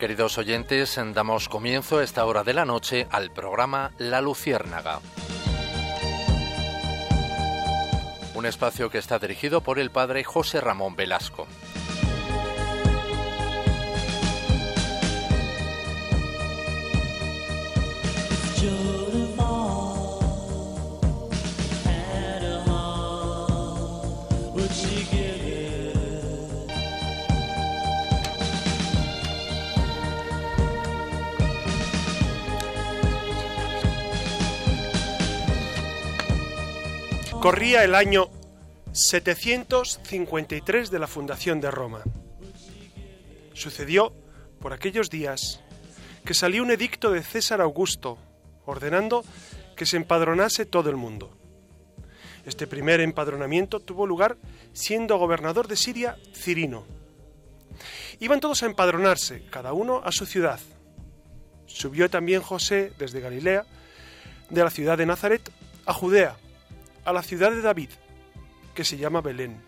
Queridos oyentes, damos comienzo a esta hora de la noche al programa La Luciérnaga. Un espacio que está dirigido por el padre José Ramón Velasco. Corría el año 753 de la fundación de Roma. Sucedió, por aquellos días, que salió un edicto de César Augusto ordenando que se empadronase todo el mundo. Este primer empadronamiento tuvo lugar siendo gobernador de Siria Cirino. Iban todos a empadronarse, cada uno a su ciudad. Subió también José desde Galilea, de la ciudad de Nazaret, a Judea, a la ciudad de David, que se llama Belén,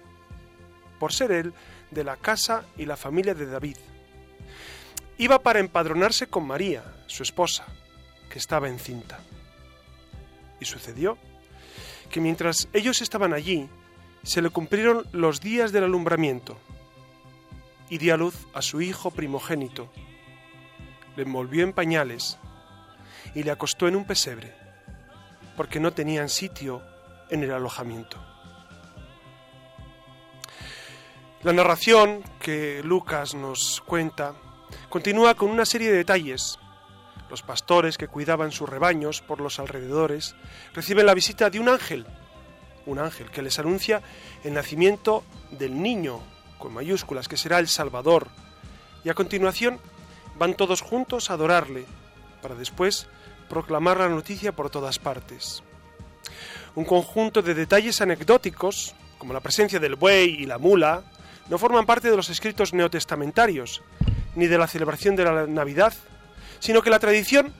por ser él de la casa y la familia de David. Iba para empadronarse con María, su esposa, que estaba encinta. Y sucedió que mientras ellos estaban allí, se le cumplieron los días del alumbramiento, y dio a luz a su hijo primogénito. Le envolvió en pañales y le acostó en un pesebre, porque no tenían sitio en el alojamiento. La narración que Lucas nos cuenta continúa con una serie de detalles. Los pastores que cuidaban sus rebaños por los alrededores reciben la visita de un ángel, un ángel que les anuncia el nacimiento del niño, con mayúsculas, que será el Salvador, y a continuación van todos juntos a adorarle, para después proclamar la noticia por todas partes un conjunto de detalles anecdóticos, como la presencia del buey y la mula, no forman parte de los escritos neotestamentarios, ni de la celebración de la Navidad, sino que la tradición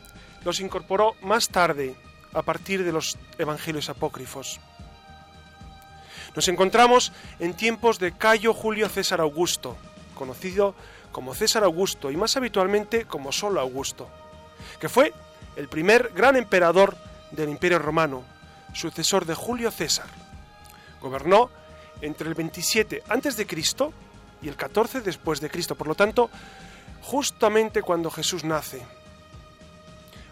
los incorporó más tarde, a partir de los evangelios apócrifos. Nos encontramos en tiempos de Cayo Julio César Augusto, conocido como César Augusto y más habitualmente como solo Augusto, que fue el primer gran emperador del Imperio Romano, sucesor de Julio César. Gobernó entre el 27 a.C. y el 14 después de Cristo, por lo tanto, justamente cuando Jesús nace.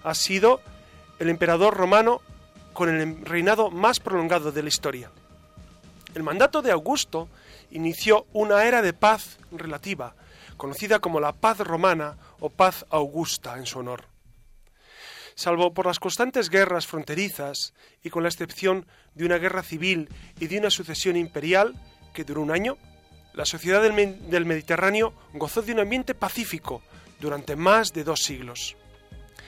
Ha sido el emperador romano con el reinado más prolongado de la historia. El mandato de Augusto inició una era de paz relativa, conocida como la paz romana o paz augusta en su honor. Salvo por las constantes guerras fronterizas y con la excepción de una guerra civil y de una sucesión imperial que duró un año, la sociedad del, Mediterráneo gozó de un ambiente pacífico durante más de dos siglos.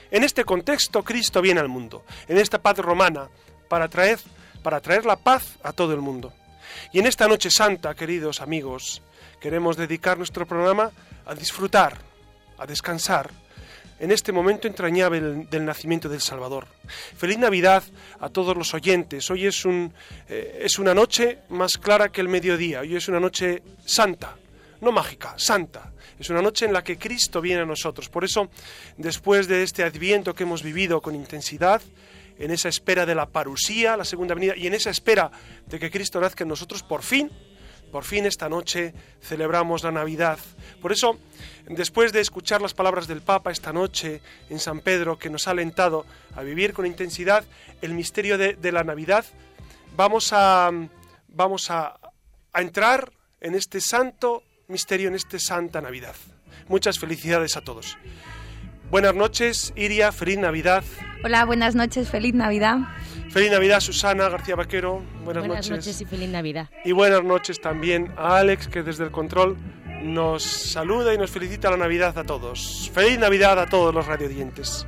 En este contexto Cristo viene al mundo, en esta paz romana, para traer, para traer la paz a todo el mundo. Y en esta noche santa, queridos amigos, queremos dedicar nuestro programa a disfrutar, a descansar, en este momento entrañable del, nacimiento del Salvador. Feliz Navidad a todos los oyentes. Hoy es, un, eh, es una noche más clara que el mediodía. Hoy es una noche santa, no mágica, santa. Es una noche en la que Cristo viene a nosotros. Por eso, después de este adviento que hemos vivido con intensidad, en esa espera de la parusía, la segunda venida, y en esa espera de que Cristo nazca en nosotros, por fin por fin esta noche celebramos la Navidad. Por eso, después de escuchar las palabras del Papa esta noche en San Pedro, que nos ha alentado a vivir con intensidad el misterio de, la Navidad, vamos a, a entrar en este santo misterio, en esta santa Navidad. Muchas felicidades a todos. Buenas noches, Iria, feliz Navidad. Hola, buenas noches, feliz Navidad. Feliz Navidad, Susana García Vaquero. Buenas, buenas noches. y feliz Navidad. Y buenas noches también a Alex, que desde el control nos saluda y nos felicita la Navidad a todos. Feliz Navidad a todos los radiodientes.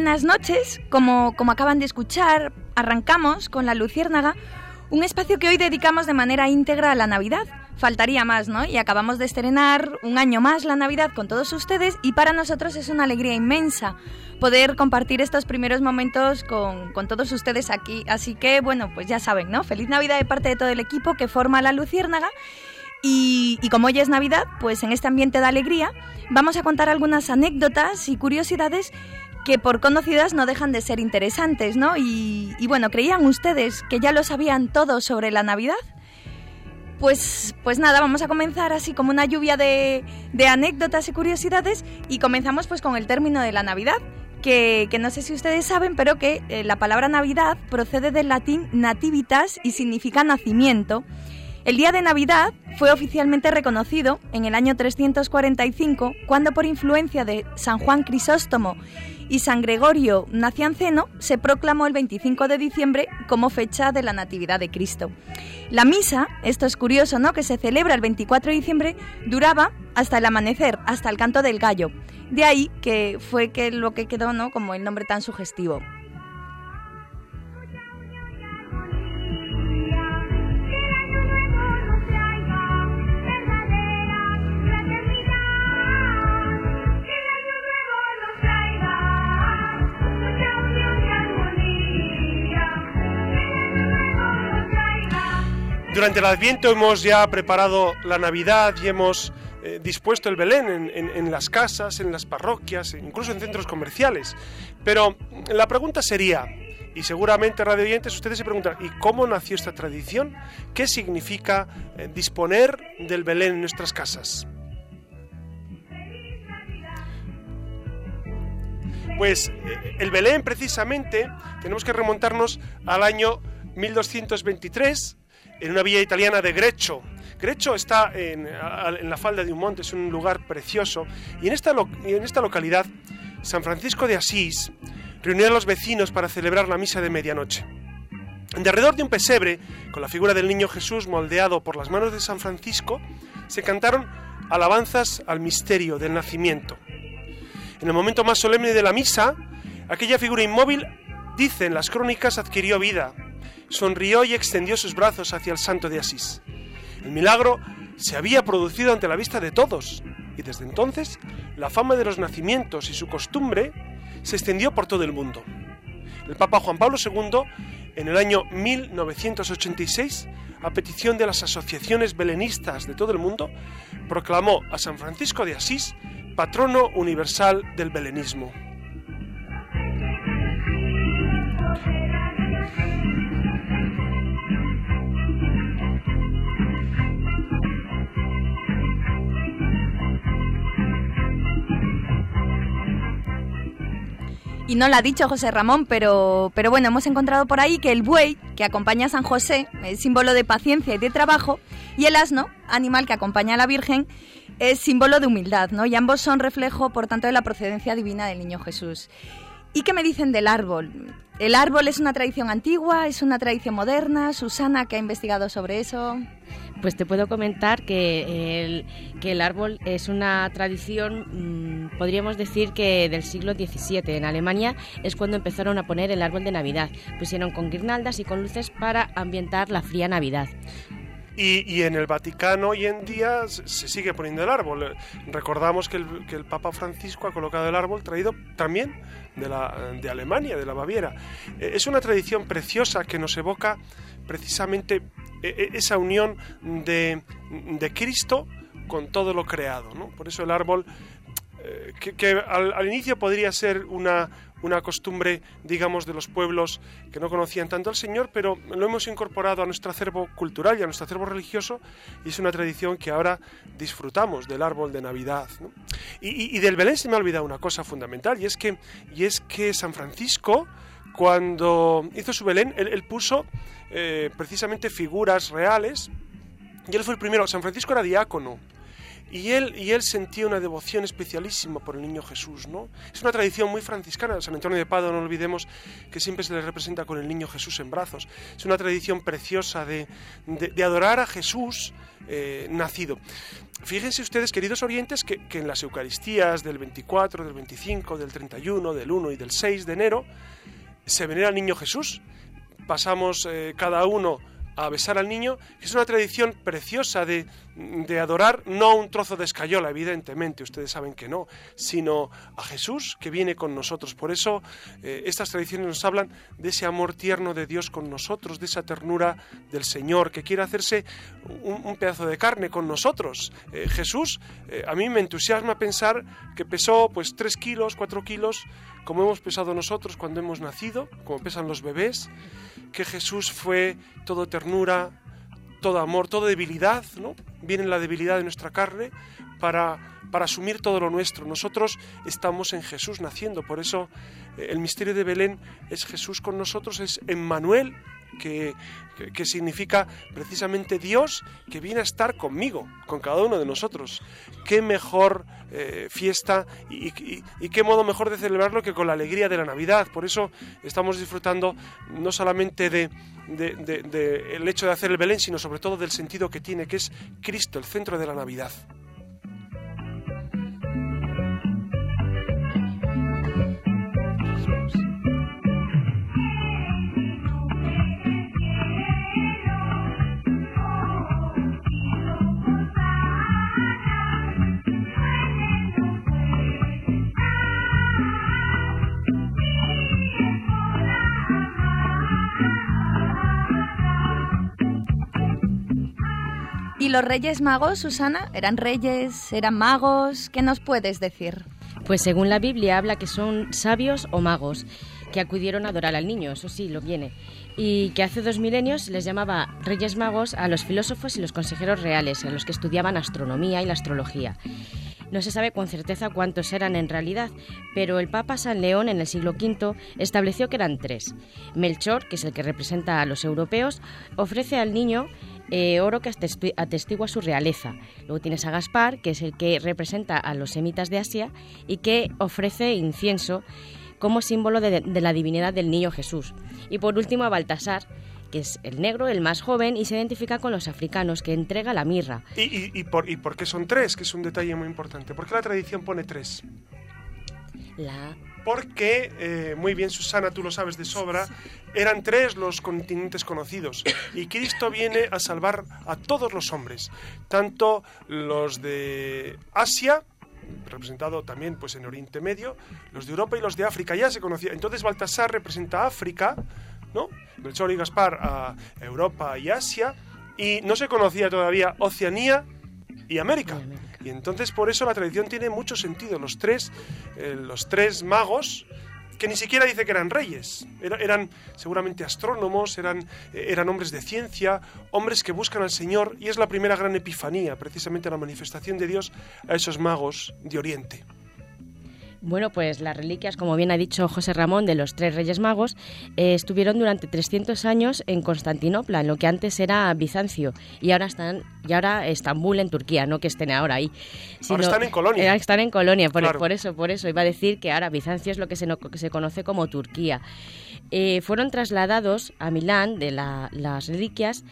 Buenas noches, como, como acaban de escuchar, arrancamos con la Luciérnaga, un espacio que hoy dedicamos de manera íntegra a la Navidad. Faltaría más, ¿no? Y acabamos de estrenar un año más la Navidad con todos ustedes y para nosotros es una alegría inmensa poder compartir estos primeros momentos con, con todos ustedes aquí. Así que, bueno, pues ya saben, ¿no? Feliz Navidad de parte de todo el equipo que forma la Luciérnaga. Y, y, como hoy es Navidad, pues en este ambiente de alegría vamos a contar algunas anécdotas y curiosidades que por conocidas no dejan de ser interesantes, ¿no? Y, bueno, ¿creían ustedes que ya lo sabían todo sobre la Navidad? Pues, pues nada, vamos a comenzar así como una lluvia de, anécdotas y curiosidades y comenzamos pues con el término de la Navidad, que, no sé si ustedes saben, pero que eh, la palabra Navidad procede del latín nativitas y significa nacimiento. El día de Navidad fue oficialmente reconocido en el año 345, cuando por influencia de San Juan Crisóstomo y San Gregorio Nacianceno se proclamó el 25 de diciembre como fecha de la Natividad de Cristo. La misa, esto es curioso, ¿no? Que se celebra el 24 de diciembre, duraba hasta el amanecer, hasta el canto del gallo. De ahí que fue que lo que quedó, ¿no? Como el nombre tan sugestivo. Durante el Adviento hemos ya preparado la Navidad y hemos eh, dispuesto el Belén en, las casas, en las parroquias, incluso en centros comerciales. Pero la pregunta sería, y seguramente radio oyentes ustedes se preguntan, ¿y cómo nació esta tradición? ¿Qué significa eh, disponer del Belén en nuestras casas? Pues eh, el Belén precisamente tenemos que remontarnos al año 1223 en una villa italiana de Grecho. Grecho está en, la falda de un monte, es un lugar precioso. Y en esta, en esta localidad, San Francisco de Asís reunió a los vecinos para celebrar la misa de medianoche. En derredor de un pesebre, con la figura del niño Jesús moldeado por las manos de San Francisco, se cantaron alabanzas al misterio del nacimiento. En el momento más solemne de la misa, aquella figura inmóvil, dicen las crónicas, adquirió vida, sonrió y extendió sus brazos hacia el santo de Asís. El milagro se había producido ante la vista de todos, y desde entonces la fama de los nacimientos y su costumbre se extendió por todo el mundo. El Papa Juan Pablo II, en el año 1986, a petición de las asociaciones belenistas de todo el mundo, proclamó a San Francisco de Asís patrono universal del belenismo. Y no lo ha dicho José Ramón, pero, pero bueno, hemos encontrado por ahí que el buey, que acompaña a San José, es símbolo de paciencia y de trabajo, y el asno, animal que acompaña a la Virgen, es símbolo de humildad, ¿no? Y ambos son reflejo, por tanto, de la procedencia divina del niño Jesús. ¿Y qué me dicen del árbol? ¿El árbol es una tradición antigua? ¿Es una tradición moderna? Susana, que ha investigado sobre eso. Pues te puedo comentar que el, que el árbol es una tradición, mm, podríamos decir que del siglo XVII. En Alemania es cuando empezaron a poner el árbol de Navidad. Pusieron con guirnaldas y con luces para ambientar la fría Navidad. Y, en el Vaticano hoy en día se sigue poniendo el árbol. Recordamos que el, que el Papa Francisco ha colocado el árbol traído también de, la, de Alemania, de la Baviera. Eh, es una tradición preciosa que nos evoca precisamente e, e, esa unión de, de Cristo con todo lo creado. ¿no? Por eso el árbol, eh, que, al, inicio podría ser una, una costumbre, digamos, de los pueblos que no conocían tanto al Señor, pero lo hemos incorporado a nuestro acervo cultural y a nuestro acervo religioso y es una tradición que ahora disfrutamos del árbol de Navidad. Y, del Belén se me ha olvidado una cosa fundamental y es que, y es que San Francisco, cuando hizo su Belén, él, puso eh, precisamente figuras reales y él fue el primero. San Francisco era diácono y él, sentía una devoción especialísima por el niño Jesús, ¿no? Es una tradición muy franciscana. San Antonio de Padua, no olvidemos que siempre se le representa con el niño Jesús en brazos. Es una tradición preciosa de, adorar a Jesús eh, nacido. Fíjense ustedes, queridos oyentes, que, en las Eucaristías del 24, del 25, del 31, del 1 y del 6 de enero se venera al niño Jesús. Pasamos eh, cada uno a besar al niño, es una tradición preciosa de, adorar no un trozo de escayola, evidentemente, ustedes saben que no, sino a Jesús que viene con nosotros. Por eso eh, estas tradiciones nos hablan de ese amor tierno de Dios con nosotros, de esa ternura del Señor que quiere hacerse un, pedazo de carne con nosotros. Eh, Jesús, eh, a mí me entusiasma pensar que pesó pues tres kilos, cuatro kilos, como hemos pesado nosotros cuando hemos nacido, como pesan los bebés que Jesús fue todo ternura, todo amor, toda debilidad, ¿no? Viene la debilidad de nuestra carne para, para asumir todo lo nuestro. Nosotros estamos en Jesús naciendo, por eso eh, el misterio de Belén es Jesús con nosotros, es Emmanuel, que, que, significa precisamente Dios que viene a estar conmigo, con cada uno de nosotros. Qué mejor eh, fiesta y, qué modo mejor de celebrarlo que con la alegría de la Navidad. Por eso estamos disfrutando no solamente de, el hecho de hacer el Belén, sino sobre todo del sentido que tiene, que es Cristo, el centro de la Navidad. Los Reyes Magos, Susana? ¿Eran reyes? ¿Eran magos? ¿Qué nos puedes decir? Pues según la Biblia habla que son sabios o magos que acudieron a adorar al niño, eso sí, lo viene, y que hace dos milenios les llamaba Reyes Magos a los filósofos y los consejeros reales, a los que estudiaban astronomía y la astrología. No se sabe con certeza cuántos eran en realidad, pero el Papa San León en el siglo V estableció que eran tres. Melchor, que es el que representa a los europeos, ofrece al niño eh, oro que atestigua su realeza. Luego tienes a Gaspar, que es el que representa a los semitas de Asia y que ofrece incienso como símbolo de, la divinidad del niño Jesús. Y por último a Baltasar, que es el negro, el más joven, y se identifica con los africanos, que entrega la mirra. ¿Y, por, ¿Y por qué son tres? Que es un detalle muy importante. ¿Por qué la tradición pone tres? La porque, eh, muy bien Susana, tú lo sabes de sobra, eran tres los continentes conocidos y Cristo viene a salvar a todos los hombres, tanto los de Asia, representado también pues en Oriente Medio, los de Europa y los de África, ya se conocía. Entonces Baltasar representa África, ¿no? Melchor y Gaspar a Europa y Asia, y no se conocía todavía Oceanía y América. Y entonces por eso la tradición tiene mucho sentido. Los tres, eh, los tres magos, que ni siquiera dice que eran reyes, eran seguramente astrónomos, eran, eh, eran hombres de ciencia, hombres que buscan al Señor, y es la primera gran epifanía, precisamente la manifestación de Dios a esos magos de Oriente. Bueno, pues las reliquias, como bien ha dicho José Ramón, de los tres Reyes Magos, eh, estuvieron durante 300 años en Constantinopla, en lo que antes era Bizancio, y ahora están, y ahora Estambul en Turquía, no que estén ahora ahí. ahora están en Colonia. están en Colonia, por, eso, por eso iba a decir que ahora Bizancio es lo que se, se conoce como Turquía. Eh, fueron trasladados a Milán de las reliquias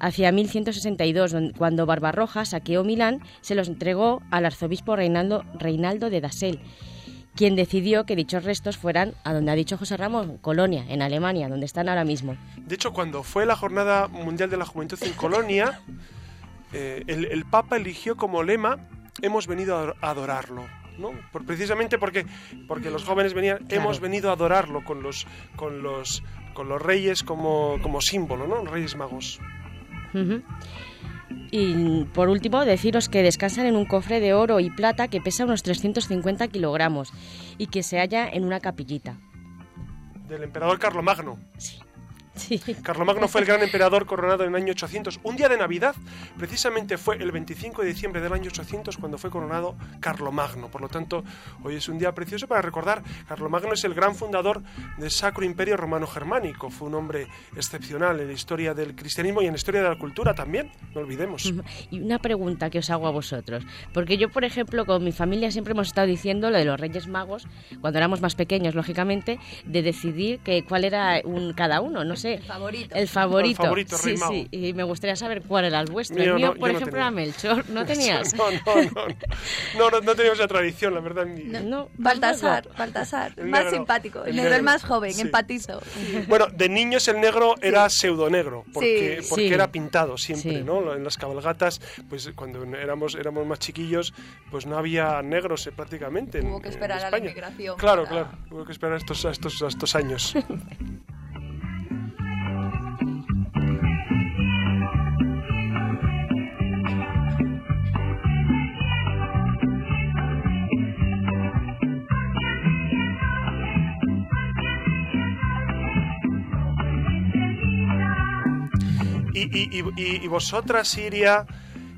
hacia 1162, cuando Barbarroja saqueó Milán, se los entregó al arzobispo Reinaldo, Reinaldo de Dassel quien decidió que dichos restos fueran a donde ha dicho José Ramón, Colonia, en Alemania, donde están ahora mismo. De hecho, cuando fue la Jornada Mundial de la Juventud en Colonia, eh, el, Papa eligió como lema, hemos venido a adorarlo. ¿no? Por, precisamente porque, porque los jóvenes venían, hemos venido a adorarlo con los, con los, con los reyes como, como símbolo, ¿no? Reyes magos. Y por último, deciros que descansan en un cofre de oro y plata que pesa unos 350 kilogramos y que se halla en una capillita. Del emperador Carlomagno. Sí. Sí. Carlomagno fue el gran emperador coronado en el año 800. Un día de Navidad, precisamente fue el 25 de diciembre del año 800 cuando fue coronado Carlomagno. Por lo tanto, hoy es un día precioso para recordar. Carlomagno es el gran fundador del Sacro Imperio Romano Germánico. Fue un hombre excepcional en la historia del cristianismo y en la historia de la cultura también, no olvidemos. Y una pregunta que os hago a vosotros, porque yo, por ejemplo, con mi familia siempre hemos estado diciendo lo de los Reyes Magos, cuando éramos más pequeños, lógicamente, de decidir que cuál era un cada uno, no sé. El favorito. El favorito. El favorito, sí, sí. Y me gustaría saber cuál era el vuestro. Mío el mío, no, por ejemplo, era Melchor. ¿No tenías? No, no, no. No, no, no teníamos esa tradición, la verdad. ni- No, Baltasar. Baltasar. El más negro. simpático. El negro, el más joven, Sí. empatizo. Bueno, de niños el negro era pseudonegro, porque, Sí. porque Sí. era pintado siempre, Sí. ¿no? En las cabalgatas, pues cuando éramos, éramos más chiquillos, pues no había negros eh, prácticamente. en- Hubo que en esperar a la España. inmigración Claro, para- claro, hubo que esperar a estos, a estos, a estos años. Y, vosotras, Siria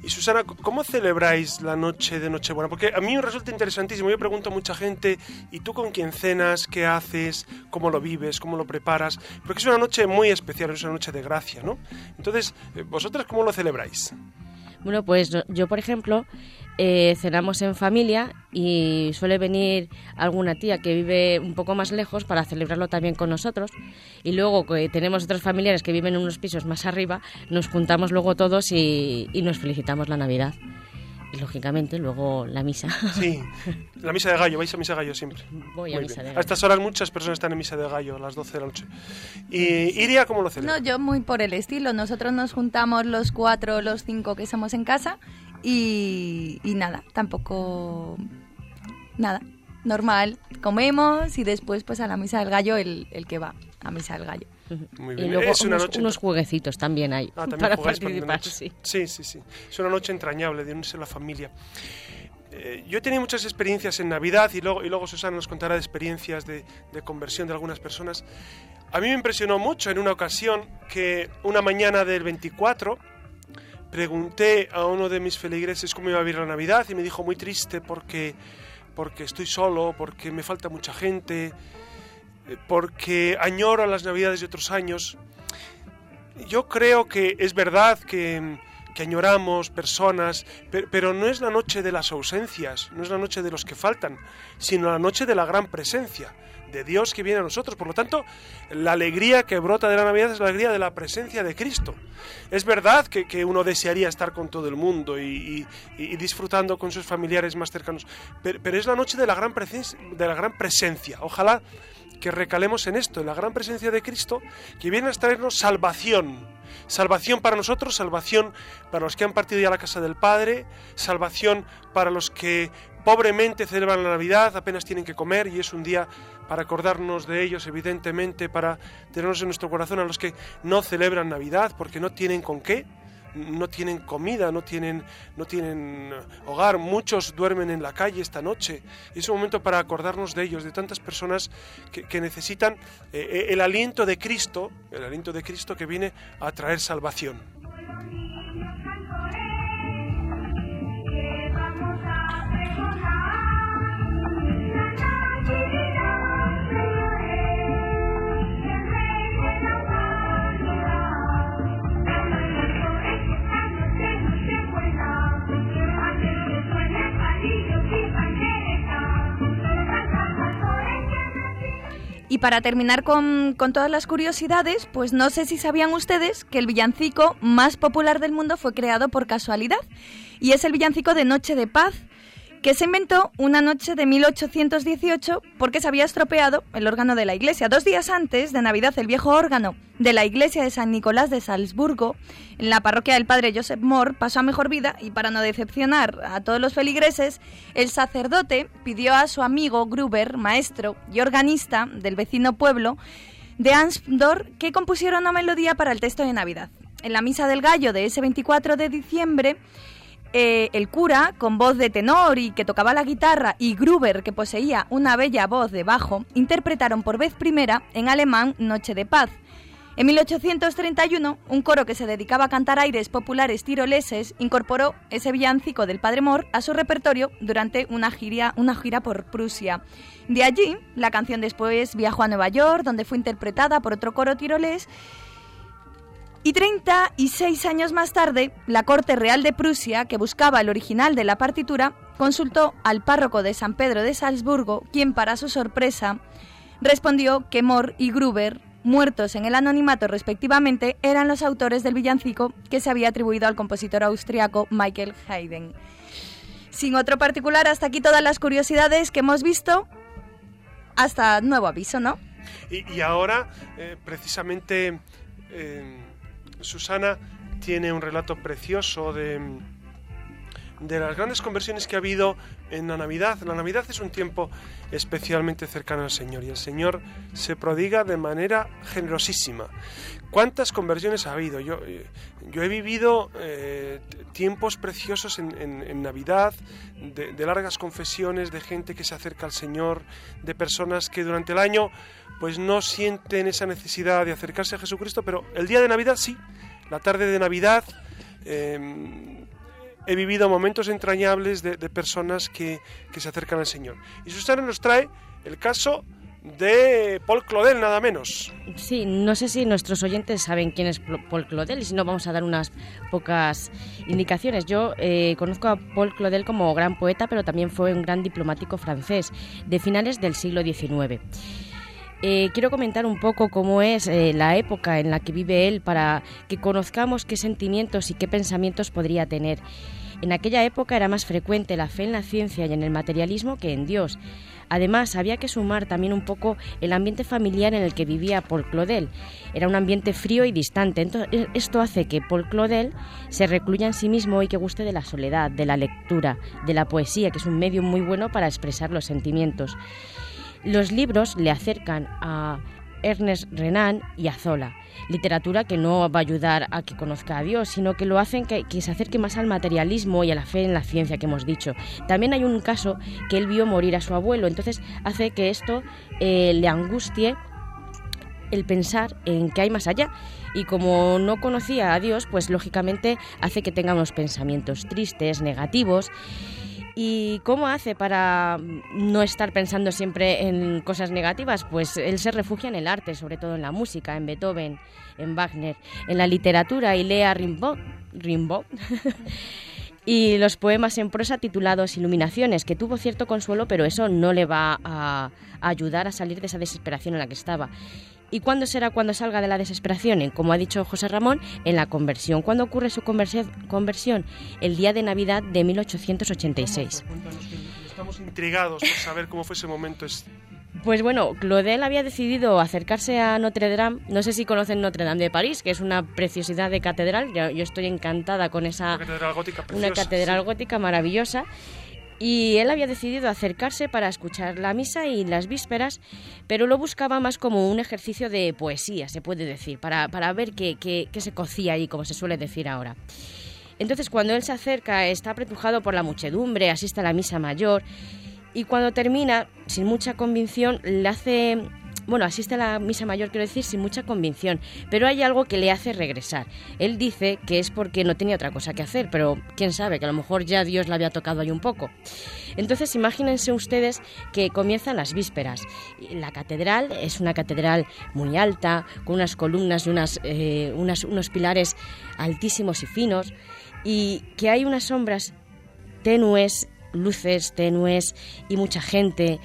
y Susana, ¿cómo celebráis la noche de Nochebuena? Porque a mí me resulta interesantísimo. Yo pregunto a mucha gente, ¿y tú con quién cenas? ¿Qué haces? ¿Cómo lo vives? ¿Cómo lo preparas? Porque es una noche muy especial, es una noche de gracia, ¿no? Entonces, eh, ¿vosotras cómo lo celebráis? Bueno, pues yo, por ejemplo, eh, cenamos en familia y suele venir alguna tía que vive un poco más lejos para celebrarlo también con nosotros. Y luego que tenemos otros familiares que viven en unos pisos más arriba, nos juntamos luego todos y, y nos felicitamos la Navidad. Y lógicamente luego la misa. Sí, la misa de gallo, vais a misa de gallo siempre. Voy a Muy misa bien. de A gallo. estas horas muchas personas están en misa de gallo, a las 12 de la noche. ¿Y Iria cómo lo celebra? No, yo muy por el estilo. Nosotros nos juntamos los cuatro, los cinco que somos en casa y, y nada, tampoco... Nada, normal. Comemos y después pues a la misa del gallo el, el que va a misa del gallo. Muy Y bien. luego es una unos, noche unos jueguecitos también hay Ah, también para participar. Sí. sí, sí, sí. Es una noche entrañable de unirse a la familia. Eh, yo he tenido muchas experiencias en Navidad y luego, y luego Susana nos contará de experiencias de, de conversión de algunas personas. A mí me impresionó mucho en una ocasión que una mañana del 24 pregunté a uno de mis feligreses cómo iba a vivir la Navidad y me dijo muy triste porque, porque estoy solo, porque me falta mucha gente, porque añoro las Navidades de otros años. Yo creo que es verdad que, que añoramos personas, pero, pero no es la noche de las ausencias, no es la noche de los que faltan, sino la noche de la gran presencia, de Dios que viene a nosotros. Por lo tanto, la alegría que brota de la Navidad es la alegría de la presencia de Cristo. Es verdad que, que uno desearía estar con todo el mundo y, y- y disfrutando con sus familiares más cercanos, pero, pero es la noche de la gran. De la gran presencia. Ojalá que recalemos en esto, en la gran presencia de Cristo, que viene a traernos salvación. Salvación para nosotros, salvación para los que han partido ya a la casa del Padre, salvación para los que pobremente celebran la Navidad, apenas tienen que comer y es un día para acordarnos de ellos, evidentemente, para tenernos en nuestro corazón a los que no celebran Navidad porque no tienen con qué, no tienen comida, no tienen, no tienen hogar, muchos duermen en la calle esta noche. Y es un momento para acordarnos de ellos, de tantas personas que, que necesitan eh, eh, el aliento de Cristo, el aliento de Cristo que viene a traer salvación. Y para terminar con, con todas las curiosidades, pues no sé si sabían ustedes que el villancico más popular del mundo fue creado por casualidad. Y es el villancico de Noche de Paz, que se inventó una noche de 1818 porque se había estropeado el órgano de la iglesia. Dos días antes de Navidad, el viejo órgano de la iglesia de San Nicolás de Salzburgo, en la parroquia del padre Joseph Moore, pasó a mejor vida y para no decepcionar a todos los feligreses, el sacerdote pidió a su amigo Gruber, maestro y organista del vecino pueblo de Ansdor, que compusiera una melodía para el texto de Navidad. En la misa del gallo de ese 24 de diciembre, eh, el cura, con voz de tenor y que tocaba la guitarra, y Gruber, que poseía una bella voz de bajo, interpretaron por vez primera en alemán Noche de Paz. En 1831, un coro que se dedicaba a cantar aires populares tiroleses incorporó ese villancico del Padre Mor a su repertorio durante una gira, por Prusia. De allí, la canción después viajó a Nueva York, donde fue interpretada por otro coro tirolés. Y 36 años más tarde, la Corte Real de Prusia, que buscaba el original de la partitura, consultó al párroco de San Pedro de Salzburgo, quien, para su sorpresa, respondió que Mor y Gruber muertos en el anonimato respectivamente, eran los autores del villancico que se había atribuido al compositor austriaco Michael Haydn. Sin otro particular, hasta aquí todas las curiosidades que hemos visto. Hasta nuevo aviso, ¿no? Y, ahora, eh, precisamente, eh, Susana tiene un relato precioso de de las grandes conversiones que ha habido en la Navidad. La Navidad es un tiempo especialmente cercano al Señor y el Señor se prodiga de manera generosísima. ¿Cuántas conversiones ha habido? Yo, eh, yo he vivido eh, tiempos preciosos en, Navidad, de, de, largas confesiones, de gente que se acerca al Señor, de personas que durante el año pues no sienten esa necesidad de acercarse a Jesucristo, pero el día de Navidad sí, la tarde de Navidad. Eh, he vivido momentos entrañables de, personas que, se acercan al Señor. Y Susana nos trae el caso de Paul Claudel, nada menos. Sí, no sé si nuestros oyentes saben quién es Paul Claudel y si no vamos a dar unas pocas indicaciones. Yo eh, conozco a Paul Claudel como gran poeta, pero también fue un gran diplomático francés de finales del siglo XIX. Eh, quiero comentar un poco cómo es eh, la época en la que vive él para que conozcamos qué sentimientos y qué pensamientos podría tener. En aquella época era más frecuente la fe en la ciencia y en el materialismo que en Dios. Además, había que sumar también un poco el ambiente familiar en el que vivía Paul Claudel. Era un ambiente frío y distante. Entonces, e, esto hace que Paul Claudel se recluya en sí mismo y que guste de la soledad, de la lectura, de la poesía, que es un medio muy bueno para expresar los sentimientos. Los libros le acercan a Ernest Renan y a Zola. Literatura que no va a ayudar a que conozca a Dios, sino que lo hacen que, se acerque más al materialismo y a la fe en la ciencia que hemos dicho. También hay un caso que él vio morir a su abuelo, entonces hace que esto eh, le angustie el pensar en que hay más allá. Y como no conocía a Dios, pues lógicamente hace que tenga unos pensamientos tristes, negativos. ¿Y cómo hace para no estar pensando siempre en cosas negativas? Pues él se refugia en el arte, sobre todo en la música, en Beethoven, en Wagner, en la literatura y lee a Rimbaud, Rimbaud y los poemas en prosa titulados Iluminaciones, que tuvo cierto consuelo, pero eso no le va a ayudar a salir de esa desesperación en la que estaba. ¿Y cuándo será cuando salga de la desesperación? Como ha dicho José Ramón, en la conversión. ¿Cuándo ocurre su conversión? El día de Navidad de 1886. Estamos intrigados por saber cómo fue ese momento. Pues bueno, Claudel había decidido acercarse a Notre Dame. No sé si conocen Notre Dame de París, que es una preciosidad de catedral. Yo, estoy encantada con esa. Una catedral gótica Una catedral gótica maravillosa y él había decidido acercarse para escuchar la misa y las vísperas, pero lo buscaba más como un ejercicio de poesía, se puede decir, para, ver qué, qué, qué se cocía ahí, como se suele decir ahora. Entonces, cuando él se acerca, está apretujado por la muchedumbre, asiste a la misa mayor, y cuando termina, sin mucha convicción, le hace bueno, asiste a la misa mayor, quiero decir, sin mucha convicción, pero hay algo que le hace regresar. Él dice que es porque no tenía otra cosa que hacer, pero quién sabe, que a lo mejor ya Dios le había tocado ahí un poco. Entonces, imagínense ustedes que comienzan las vísperas. La catedral es una catedral muy alta, con unas columnas y unas, eh, unos pilares altísimos y finos, y que hay unas sombras tenues, luces tenues y mucha gente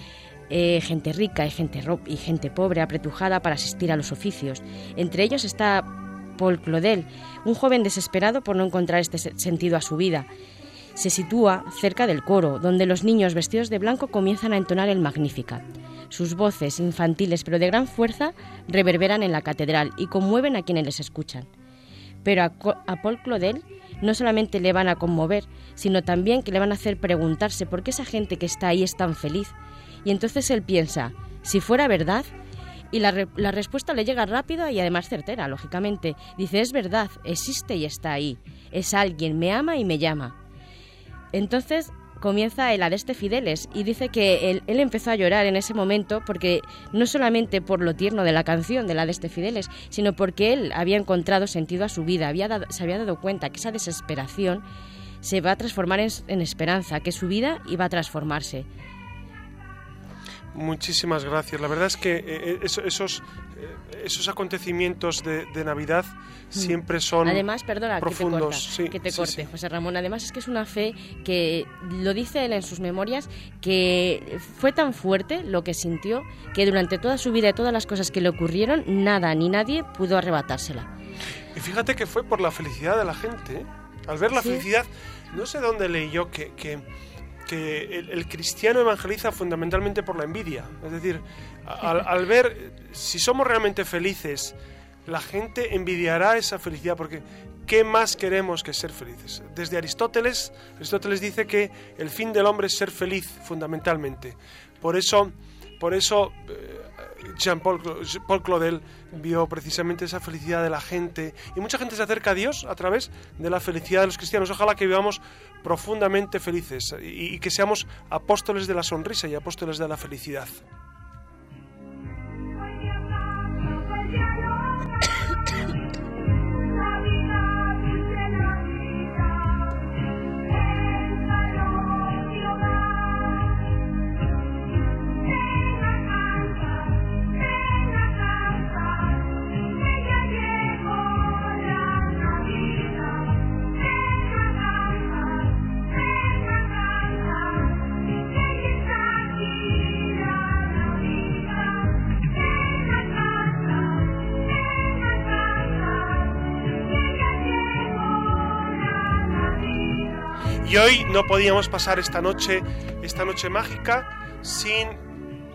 eh, gente rica y gente, y gente pobre apretujada para asistir a los oficios. Entre ellos está Paul Claudel, un joven desesperado por no encontrar este sentido a su vida. Se sitúa cerca del coro, donde los niños vestidos de blanco comienzan a entonar el Magnífica. Sus voces, infantiles pero de gran fuerza, reverberan en la catedral y conmueven a quienes les escuchan. Pero a, a Paul Claudel no solamente le van a conmover, sino también que le van a hacer preguntarse por qué esa gente que está ahí es tan feliz y entonces él piensa, si fuera verdad, y la, la, respuesta le llega rápida y además certera, lógicamente. Dice, es verdad, existe y está ahí. Es alguien, me ama y me llama. Entonces, comienza el Adeste Fideles y dice que él, empezó a llorar en ese momento porque no solamente por lo tierno de la canción del Adeste Fideles, sino porque él había encontrado sentido a su vida, había se había dado cuenta que esa desesperación se va a transformar en, esperanza, que su vida iba a transformarse. Muchísimas gracias. La verdad es que eh, eh, esos, eh, esos acontecimientos de, Navidad mm. siempre son además perdona profundos. que te, corte José Ramón además es que es una fe que lo dice él en sus memorias que fue tan fuerte lo que sintió que durante toda su vida y todas las cosas que le ocurrieron nada ni nadie pudo arrebatársela y fíjate que fue por la felicidad de la gente al ver la felicidad, no sé dónde leí yo que, que, el, cristiano evangeliza fundamentalmente por la envidia. Es decir, al, ver si somos realmente felices, la gente envidiará esa felicidad porque ¿qué más queremos que ser felices? Desde Aristóteles, Aristóteles dice que el fin del hombre es ser feliz fundamentalmente. Por eso, por eso eh, Jean-Paul Paul Claudel vio precisamente esa felicidad de la gente y mucha gente se acerca a Dios a través de la felicidad de los cristianos. Ojalá que vivamos profundamente felices y que seamos apóstoles de la sonrisa y apóstoles de la felicidad. Y hoy no podíamos pasar esta noche, esta noche mágica, sin,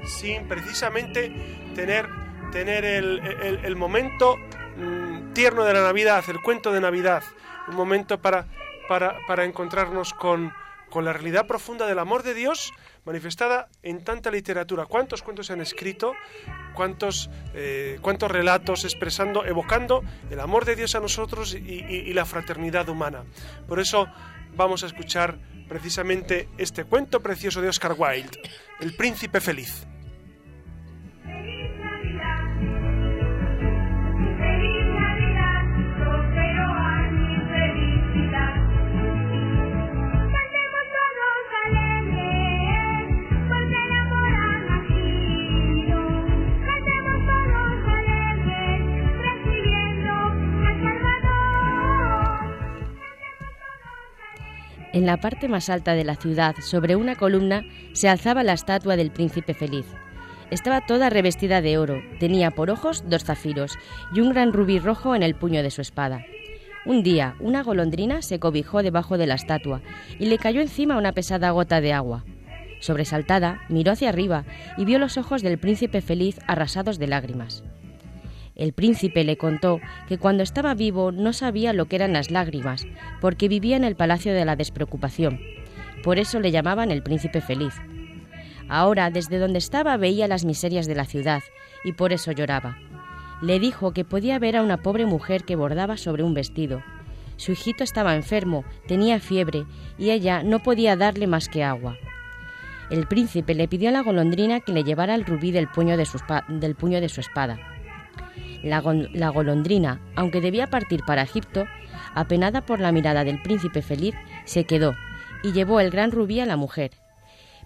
sin precisamente tener, tener el, momento mm, tierno de la Navidad, el cuento de Navidad, un momento para, para, encontrarnos con, con la realidad profunda del amor de Dios manifestada en tanta literatura. ¿Cuántos cuentos se han escrito? ¿Cuántos, eh, cuántos relatos expresando, evocando el amor de Dios a nosotros y, y la fraternidad humana? Por eso vamos a escuchar precisamente este cuento precioso de Oscar Wilde, El príncipe feliz. En la parte más alta de la ciudad, sobre una columna, se alzaba la estatua del príncipe feliz. Estaba toda revestida de oro, tenía por ojos dos zafiros y un gran rubí rojo en el puño de su espada. Un día, una golondrina se cobijó debajo de la estatua y le cayó encima una pesada gota de agua. Sobresaltada, miró hacia arriba y vio los ojos del príncipe feliz arrasados de lágrimas. El príncipe le contó que cuando estaba vivo no sabía lo que eran las lágrimas, porque vivía en el palacio de la despreocupación. Por eso le llamaban el príncipe feliz. Ahora, desde donde estaba, veía las miserias de la ciudad, y por eso lloraba. Le dijo que podía ver a una pobre mujer que bordaba sobre un vestido. Su hijito estaba enfermo, tenía fiebre, y ella no podía darle más que agua. El príncipe le pidió a la golondrina que le llevara el rubí del puño de su, del puño de su espada. La, golondrina, aunque debía partir para Egipto, apenada por la mirada del príncipe feliz, se quedó y llevó el gran rubí a la mujer,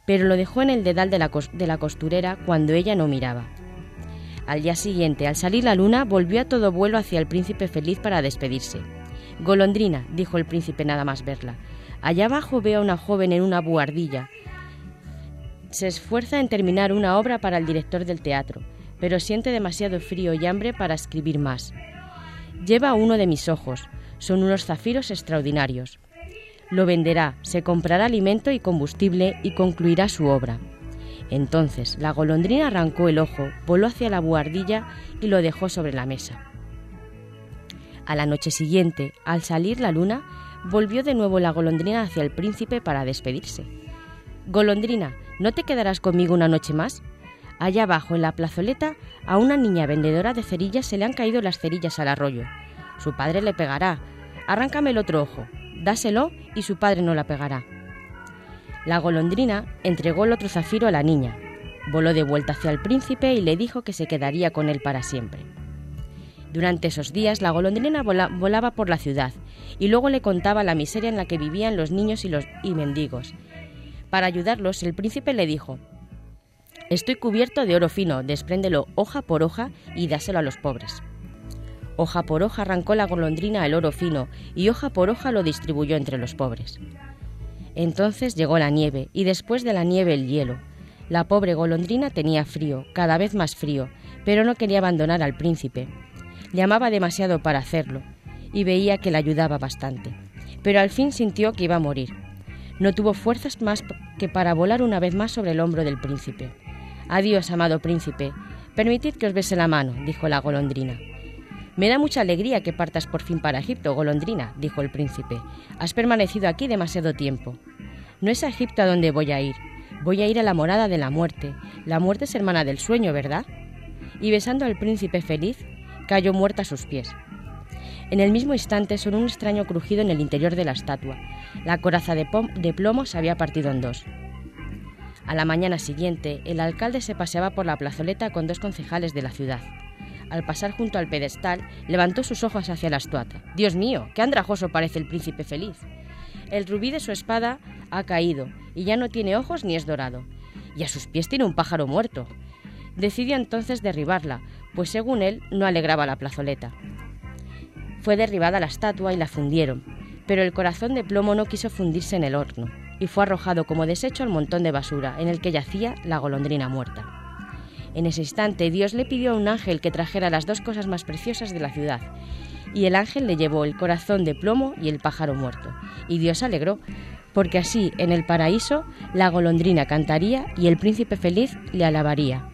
pero lo dejó en el dedal de la, de la costurera cuando ella no miraba. Al día siguiente, al salir la luna, volvió a todo vuelo hacia el príncipe feliz para despedirse. Golondrina, dijo el príncipe nada más verla, allá abajo veo a una joven en una buhardilla. Se esfuerza en terminar una obra para el director del teatro pero siente demasiado frío y hambre para escribir más. Lleva uno de mis ojos, son unos zafiros extraordinarios. Lo venderá, se comprará alimento y combustible y concluirá su obra. Entonces la golondrina arrancó el ojo, voló hacia la buhardilla y lo dejó sobre la mesa. A la noche siguiente, al salir la luna, volvió de nuevo la golondrina hacia el príncipe para despedirse. Golondrina, ¿no te quedarás conmigo una noche más? Allá abajo, en la plazoleta, a una niña vendedora de cerillas se le han caído las cerillas al arroyo. Su padre le pegará. Arráncame el otro ojo. Dáselo y su padre no la pegará. La golondrina entregó el otro zafiro a la niña, voló de vuelta hacia el príncipe y le dijo que se quedaría con él para siempre. Durante esos días la golondrina volaba por la ciudad y luego le contaba la miseria en la que vivían los niños y los y mendigos. Para ayudarlos, el príncipe le dijo: Estoy cubierto de oro fino, despréndelo hoja por hoja y dáselo a los pobres. Hoja por hoja arrancó la golondrina el oro fino y hoja por hoja lo distribuyó entre los pobres. Entonces llegó la nieve y después de la nieve el hielo. La pobre golondrina tenía frío, cada vez más frío, pero no quería abandonar al príncipe. Le amaba demasiado para hacerlo y veía que le ayudaba bastante. Pero al fin sintió que iba a morir. No tuvo fuerzas más que para volar una vez más sobre el hombro del príncipe. Adiós, amado príncipe. Permitid que os bese la mano, dijo la golondrina. Me da mucha alegría que partas por fin para Egipto, golondrina, dijo el príncipe. Has permanecido aquí demasiado tiempo. No es a Egipto a donde voy a ir. Voy a ir a la morada de la muerte. La muerte es hermana del sueño, ¿verdad? Y besando al príncipe feliz, cayó muerta a sus pies. En el mismo instante sonó un extraño crujido en el interior de la estatua. La coraza de, plomo se había partido en dos. A la mañana siguiente, el alcalde se paseaba por la plazoleta con dos concejales de la ciudad. Al pasar junto al pedestal, levantó sus ojos hacia la estatua. Dios mío, qué andrajoso parece el príncipe feliz. El rubí de su espada ha caído y ya no tiene ojos ni es dorado. Y a sus pies tiene un pájaro muerto. Decidió entonces derribarla, pues según él no alegraba la plazoleta. Fue derribada la estatua y la fundieron, pero el corazón de plomo no quiso fundirse en el horno y fue arrojado como desecho al montón de basura en el que yacía la golondrina muerta. En ese instante Dios le pidió a un ángel que trajera las dos cosas más preciosas de la ciudad, y el ángel le llevó el corazón de plomo y el pájaro muerto, y Dios alegró, porque así en el paraíso la golondrina cantaría y el príncipe feliz le alabaría.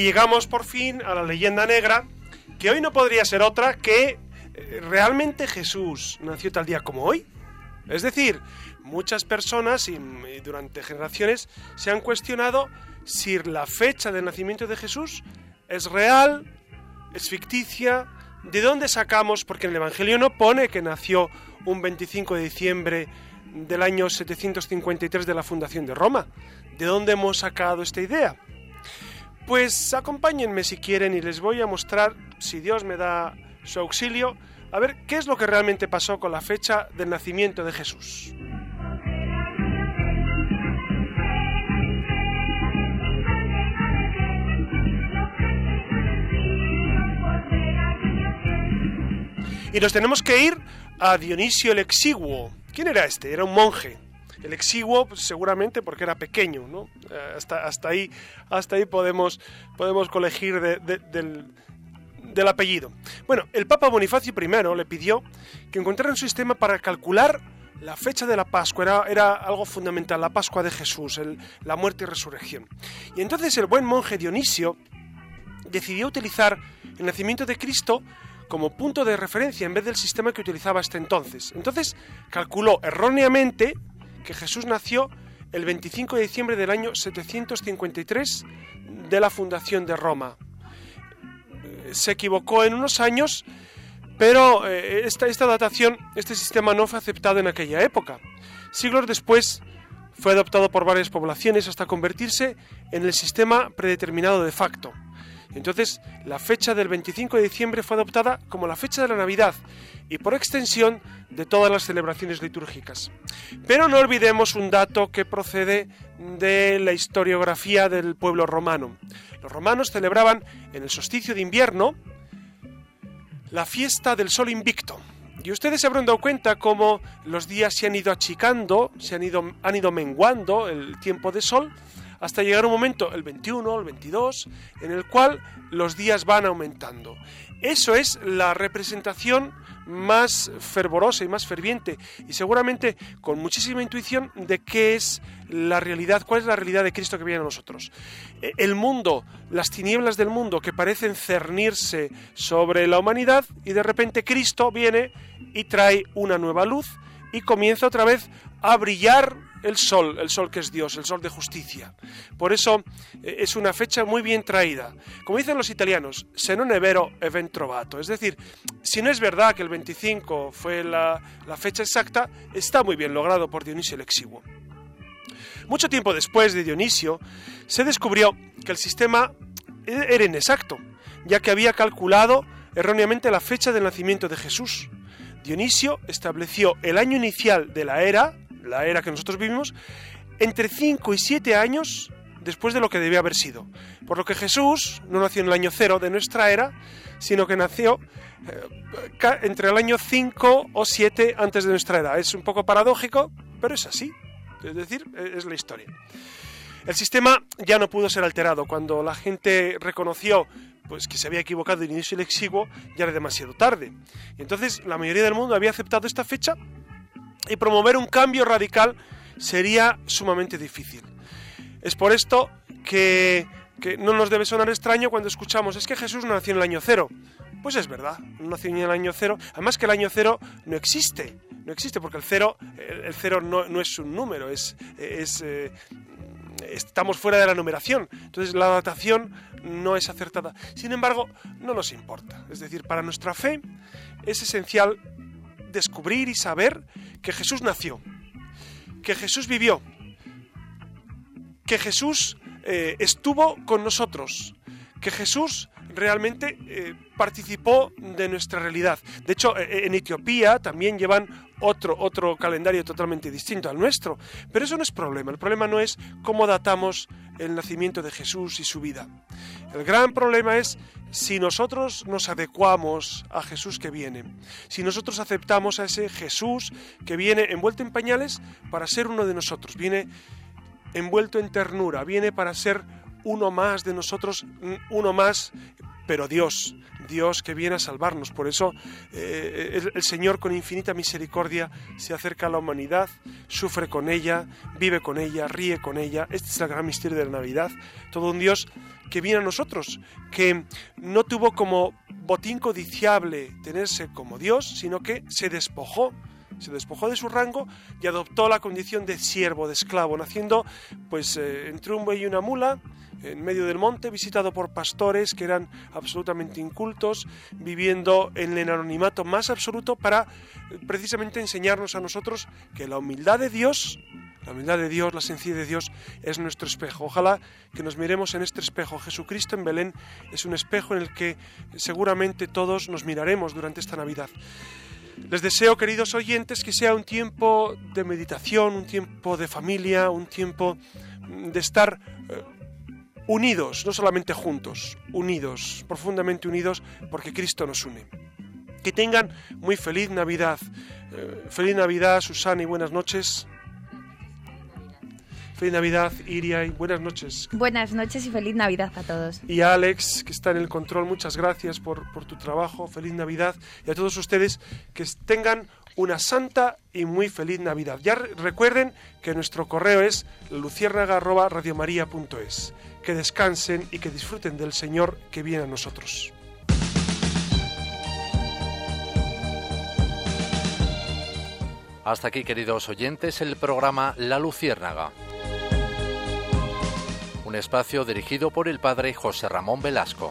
Y llegamos por fin a la leyenda negra, que hoy no podría ser otra que eh, realmente Jesús nació tal día como hoy. Es decir, muchas personas y, durante generaciones se han cuestionado si la fecha del nacimiento de Jesús es real, es ficticia, de dónde sacamos, porque en el Evangelio no pone que nació un 25 de diciembre del año 753 de la fundación de Roma. ¿De dónde hemos sacado esta idea? Pues acompáñenme si quieren y les voy a mostrar, si Dios me da su auxilio, a ver qué es lo que realmente pasó con la fecha del nacimiento de Jesús. Y nos tenemos que ir a Dionisio el Exiguo. ¿Quién era este? Era un monje el exiguo, pues, seguramente porque era pequeño, ¿no? Eh, hasta, hasta, ahí, hasta ahí podemos, podemos colegir del, del apellido. Bueno, el Papa Bonifacio I le pidió que encontrara un sistema para calcular la fecha de la Pascua era, era algo fundamental, la Pascua de Jesús, la muerte y resurrección. Y entonces el buen monje Dionisio decidió utilizar el nacimiento de Cristo como punto de referencia en vez del sistema que utilizaba hasta entonces. Entonces calculó erróneamente que Jesús nació el 25 de diciembre del año 753 de la fundación de Roma. Eh, se equivocó en unos años, pero eh, esta, esta datación, este sistema no fue aceptado en aquella época. Siglos después fue adoptado por varias poblaciones hasta convertirse en el sistema predeterminado de facto. Entonces, la fecha del 25 de diciembre fue adoptada como la fecha de la Navidad y por extensión de todas las celebraciones litúrgicas. Pero no olvidemos un dato que procede de la historiografía del pueblo romano. Los romanos celebraban en el solsticio de invierno la fiesta del sol invicto. Y ustedes se habrán dado cuenta cómo los días se han ido achicando, se han ido, han ido menguando el tiempo de sol, hasta llegar un momento, el 21, el 22, en el cual los días van aumentando. Eso es la representación más fervorosa y más ferviente y seguramente con muchísima intuición de qué es la realidad, cuál es la realidad de Cristo que viene a nosotros. El mundo, las tinieblas del mundo que parecen cernirse sobre la humanidad y de repente Cristo viene y trae una nueva luz y comienza otra vez a brillar el sol, el sol que es Dios, el sol de justicia. Por eso eh, es una fecha muy bien traída. Como dicen los italianos, se non è vero trovato. Es decir, si no es verdad que el 25 fue la, la fecha exacta, está muy bien logrado por Dionisio el Exiguo. Mucho tiempo después de Dionisio, se descubrió que el sistema era inexacto, ya que había calculado erróneamente la fecha del nacimiento de Jesús. Dionisio estableció el año inicial de la era, la era que nosotros vivimos, entre 5 y 7 años después de lo que debía haber sido. Por lo que Jesús no nació en el año cero de nuestra era, sino que nació eh, entre el año 5 o 7 antes de nuestra era. Es un poco paradójico, pero es así. Es decir, e-, es la historia. El sistema ya no pudo ser alterado. Cuando la gente reconoció pues, que se había equivocado el inicio del exiguo, ya era demasiado tarde. Y entonces la mayoría del mundo había aceptado esta fecha y promover un cambio radical sería sumamente difícil. Es por esto que, que, no nos debe sonar extraño cuando escuchamos es que Jesús no nació en el año cero. Pues es verdad, nació en el año cero. Además que el año cero no existe. No existe porque el cero, el, cero no, no, es un número, es, es eh, estamos fuera de la numeración. Entonces la datación no es acertada. Sin embargo, no nos importa. Es decir, para nuestra fe es esencial descubrir y saber que Jesús nació, que Jesús vivió, que Jesús eh, estuvo con nosotros, que Jesús realmente eh, participó de nuestra realidad. De hecho, eh, en Etiopía también llevan otro, otro calendario totalmente distinto al nuestro. Pero eso no es problema. El problema no es cómo datamos el nacimiento de Jesús y su vida. El gran problema es si nosotros nos adecuamos a Jesús que viene, si nosotros aceptamos a ese Jesús que viene envuelto en pañales para ser uno de nosotros, viene envuelto en ternura, viene para ser uno más de nosotros, uno más, pero Dios, Dios que viene a salvarnos. Por eso eh, el, Señor con infinita misericordia se acerca a la humanidad, sufre con ella, vive con ella, ríe con ella. Este es el gran misterio de la Navidad. Todo un Dios que viene a nosotros, que no tuvo como botín codiciable tenerse como Dios, sino que se despojó se despojó de su rango y adoptó la condición de siervo, de esclavo, naciendo pues eh, entre un buey y una mula, en medio del monte, visitado por pastores que eran absolutamente incultos, viviendo en el anonimato más absoluto para eh, precisamente enseñarnos a nosotros que la humildad de Dios, la humildad de Dios, la sencillez de Dios es nuestro espejo. Ojalá que nos miremos en este espejo. Jesucristo en Belén es un espejo en el que seguramente todos nos miraremos durante esta Navidad. Les deseo, queridos oyentes, que sea un tiempo de meditación, un tiempo de familia, un tiempo de estar eh, unidos, no solamente juntos, unidos, profundamente unidos, porque Cristo nos une. Que tengan muy feliz Navidad. Eh, feliz Navidad, Susana, y buenas noches. Feliz Navidad, Iria, y buenas noches. Buenas noches y feliz Navidad a todos. Y a Alex, que está en el control, muchas gracias por, por tu trabajo. Feliz Navidad. Y a todos ustedes que tengan una santa y muy feliz Navidad. Ya recuerden que nuestro correo es luciérnaga.radiomaría.es. Que descansen y que disfruten del Señor que viene a nosotros. Hasta aquí, queridos oyentes, el programa La Luciérnaga. Un espacio dirigido por el padre José Ramón Velasco.